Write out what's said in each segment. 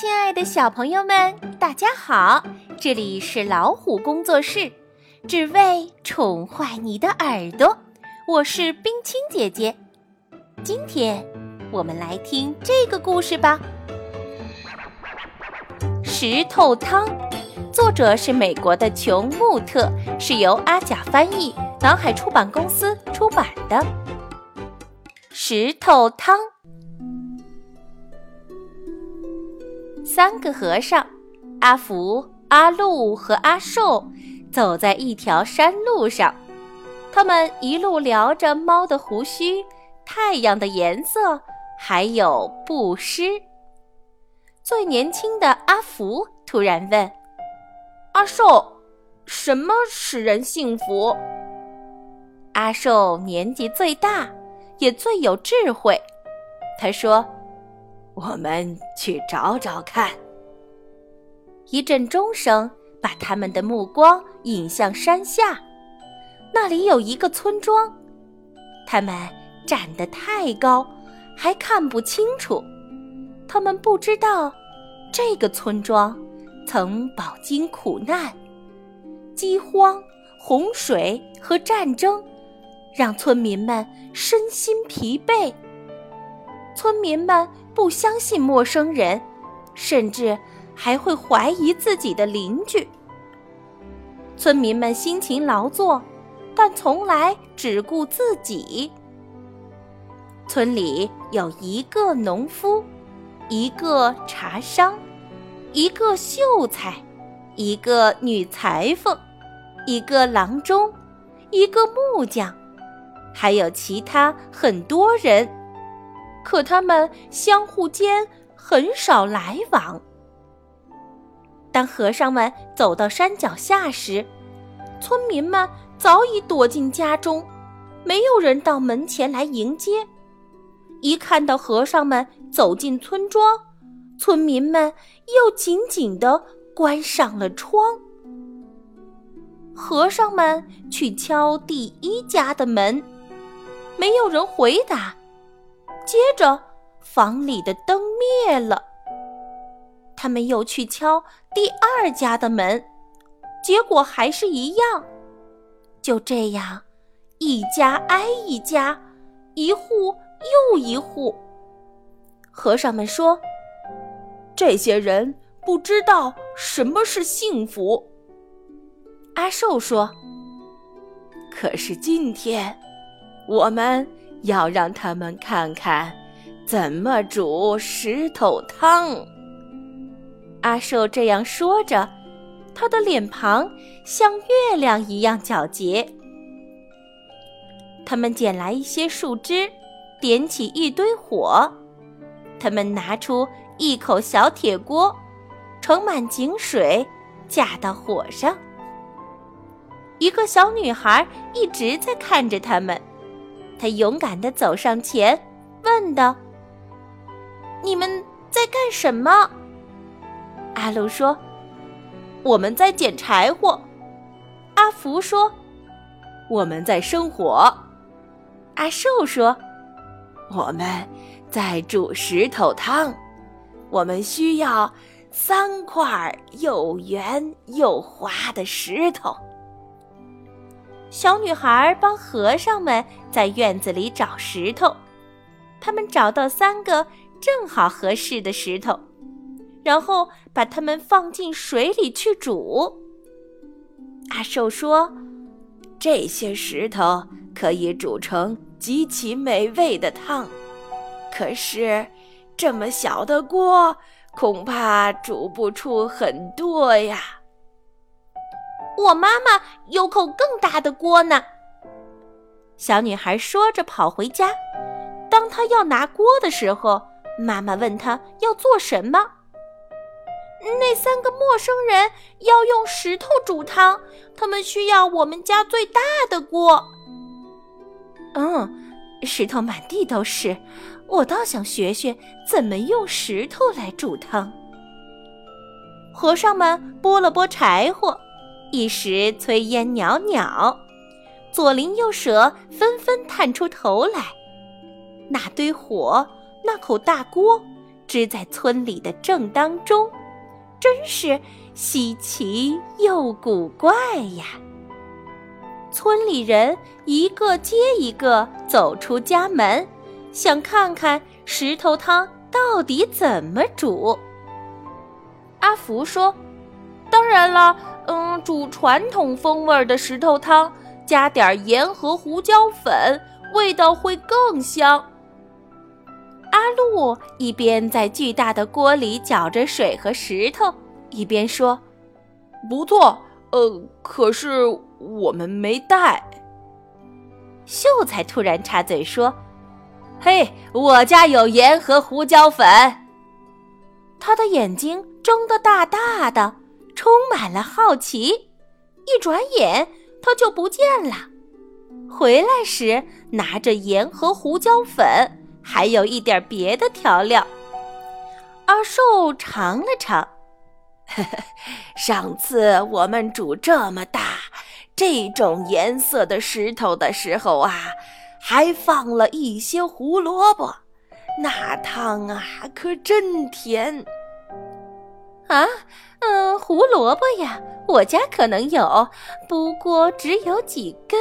亲爱的小朋友们，大家好！这里是老虎工作室，只为宠坏你的耳朵。我是冰清姐姐，今天我们来听这个故事吧。石头汤，作者是美国的琼穆特，是由阿甲翻译，南海出版公司出版的。石头汤。三个和尚，阿福、阿禄和阿寿，走在一条山路上。他们一路聊着猫的胡须、太阳的颜色，还有布施。最年轻的阿福突然问：“阿寿，什么使人幸福？”阿寿年纪最大，也最有智慧。他说。我们去找找看。一阵钟声把他们的目光引向山下，那里有一个村庄。他们站得太高，还看不清楚。他们不知道，这个村庄曾饱经苦难，饥荒、洪水和战争，让村民们身心疲惫。村民们。不相信陌生人，甚至还会怀疑自己的邻居。村民们辛勤劳作，但从来只顾自己。村里有一个农夫，一个茶商，一个秀才，一个女裁缝，一个郎中，一个木匠，还有其他很多人。可他们相互间很少来往。当和尚们走到山脚下时，村民们早已躲进家中，没有人到门前来迎接。一看到和尚们走进村庄，村民们又紧紧地关上了窗。和尚们去敲第一家的门，没有人回答。接着，房里的灯灭了。他们又去敲第二家的门，结果还是一样。就这样，一家挨一家，一户又一户。和尚们说：“这些人不知道什么是幸福。”阿寿说：“可是今天，我们……”要让他们看看怎么煮石头汤。阿寿这样说着，他的脸庞像月亮一样皎洁。他们捡来一些树枝，点起一堆火。他们拿出一口小铁锅，盛满井水，架到火上。一个小女孩一直在看着他们。他勇敢地走上前，问道：“你们在干什么？”阿鲁说：“我们在捡柴火。”阿福说：“我们在生火。”阿寿说：“我们在煮石头汤。我们需要三块又圆又滑的石头。”小女孩帮和尚们在院子里找石头，他们找到三个正好合适的石头，然后把它们放进水里去煮。阿寿说：“这些石头可以煮成极其美味的汤，可是这么小的锅恐怕煮不出很多呀。”我妈妈有口更大的锅呢。小女孩说着跑回家。当她要拿锅的时候，妈妈问她要做什么。那三个陌生人要用石头煮汤，他们需要我们家最大的锅。嗯，石头满地都是，我倒想学学怎么用石头来煮汤。和尚们拨了拨柴火。一时炊烟袅袅，左邻右舍纷纷探出头来。那堆火，那口大锅，支在村里的正当中，真是稀奇又古怪呀！村里人一个接一个走出家门，想看看石头汤到底怎么煮。阿福说：“当然了，嗯，煮传统风味的石头汤，加点盐和胡椒粉，味道会更香。”阿路一边在巨大的锅里搅着水和石头，一边说：“不错，呃，可是我们没带。”秀才突然插嘴说：“嘿，我家有盐和胡椒粉。”他的眼睛睁得大大的，充满了好奇。一转眼，他就不见了。回来时，拿着盐和胡椒粉。还有一点别的调料。阿寿尝了尝，呵 呵上次我们煮这么大、这种颜色的石头的时候啊，还放了一些胡萝卜，那汤啊可真甜。啊，嗯，胡萝卜呀，我家可能有，不过只有几根。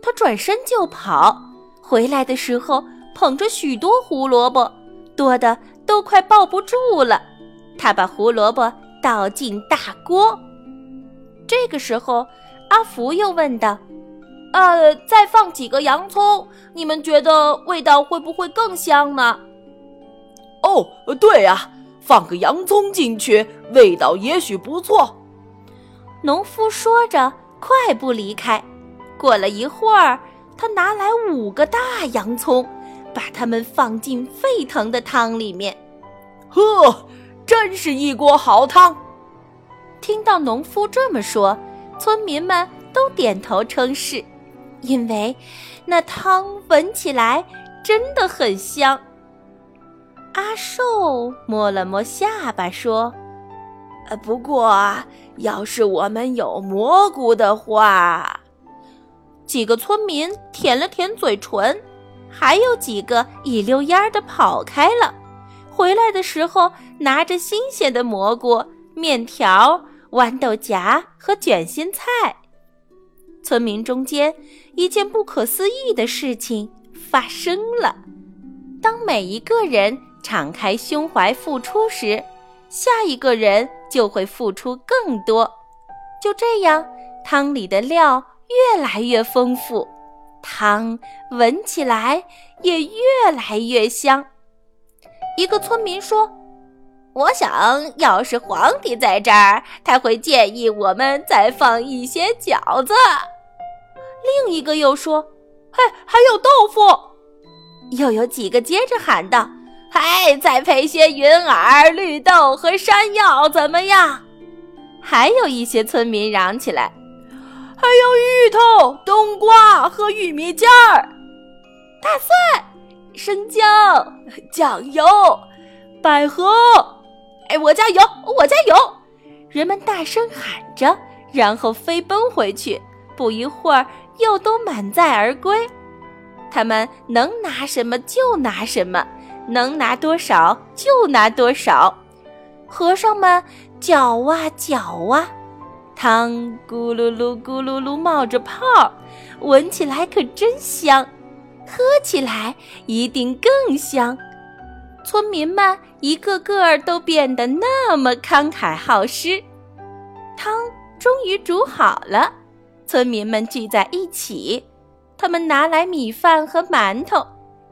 他转身就跑。回来的时候，捧着许多胡萝卜，多的都快抱不住了。他把胡萝卜倒进大锅。这个时候，阿福又问道：“呃，再放几个洋葱，你们觉得味道会不会更香呢？”“哦，对呀，放个洋葱进去，味道也许不错。”农夫说着，快步离开。过了一会儿。他拿来五个大洋葱，把它们放进沸腾的汤里面。呵，真是一锅好汤！听到农夫这么说，村民们都点头称是，因为那汤闻起来真的很香。阿寿摸了摸下巴说：“呃，不过要是我们有蘑菇的话……”几个村民舔了舔嘴唇，还有几个一溜烟儿的跑开了。回来的时候，拿着新鲜的蘑菇、面条、豌豆荚和卷心菜。村民中间，一件不可思议的事情发生了：当每一个人敞开胸怀付出时，下一个人就会付出更多。就这样，汤里的料。越来越丰富，汤闻起来也越来越香。一个村民说：“我想要是皇帝在这儿，他会建议我们再放一些饺子。”另一个又说：“嘿，还有豆腐。”又有几个接着喊道：“嗨，再配些云耳、绿豆和山药，怎么样？”还有一些村民嚷起来。还有芋头、冬瓜和玉米尖儿，大蒜、生姜、酱油、百合。哎，我家有，我家有！人们大声喊着，然后飞奔回去。不一会儿，又都满载而归。他们能拿什么就拿什么，能拿多少就拿多少。和尚们搅啊搅啊。汤咕噜噜咕噜噜冒着泡，闻起来可真香，喝起来一定更香。村民们一个个都变得那么慷慨好施。汤终于煮好了，村民们聚在一起，他们拿来米饭和馒头，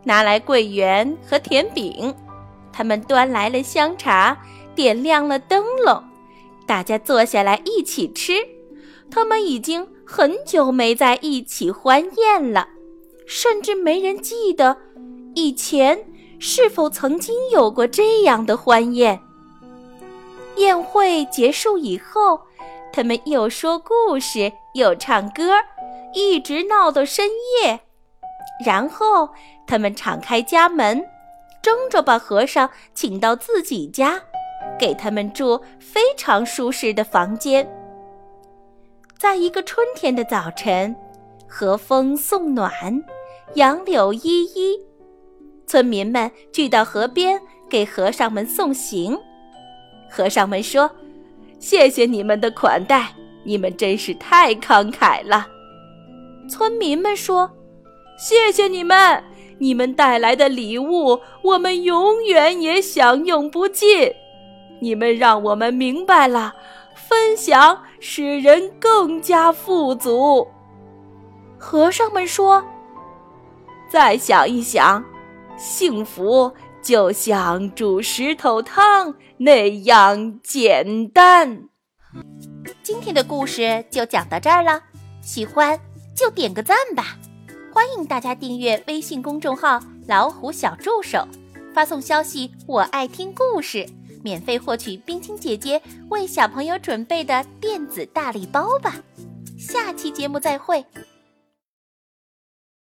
拿来桂圆和甜饼，他们端来了香茶，点亮了灯笼。大家坐下来一起吃，他们已经很久没在一起欢宴了，甚至没人记得以前是否曾经有过这样的欢宴。宴会结束以后，他们又说故事，又唱歌，一直闹到深夜。然后他们敞开家门，争着把和尚请到自己家。给他们住非常舒适的房间。在一个春天的早晨，和风送暖，杨柳依依，村民们聚到河边给和尚们送行。和尚们说：“谢谢你们的款待，你们真是太慷慨了。”村民们说：“谢谢你们，你们带来的礼物，我们永远也享用不尽。你们让我们明白了，分享使人更加富足。”和尚们说：“再想一想，幸福就像煮石头汤那样简单。”今天的故事就讲到这儿了，喜欢。就点个赞吧！欢迎大家订阅微信公众号“老虎小助手”，发送消息“我爱听故事”，免费获取冰清姐姐为小朋友准备的电子大礼包吧！下期节目再会。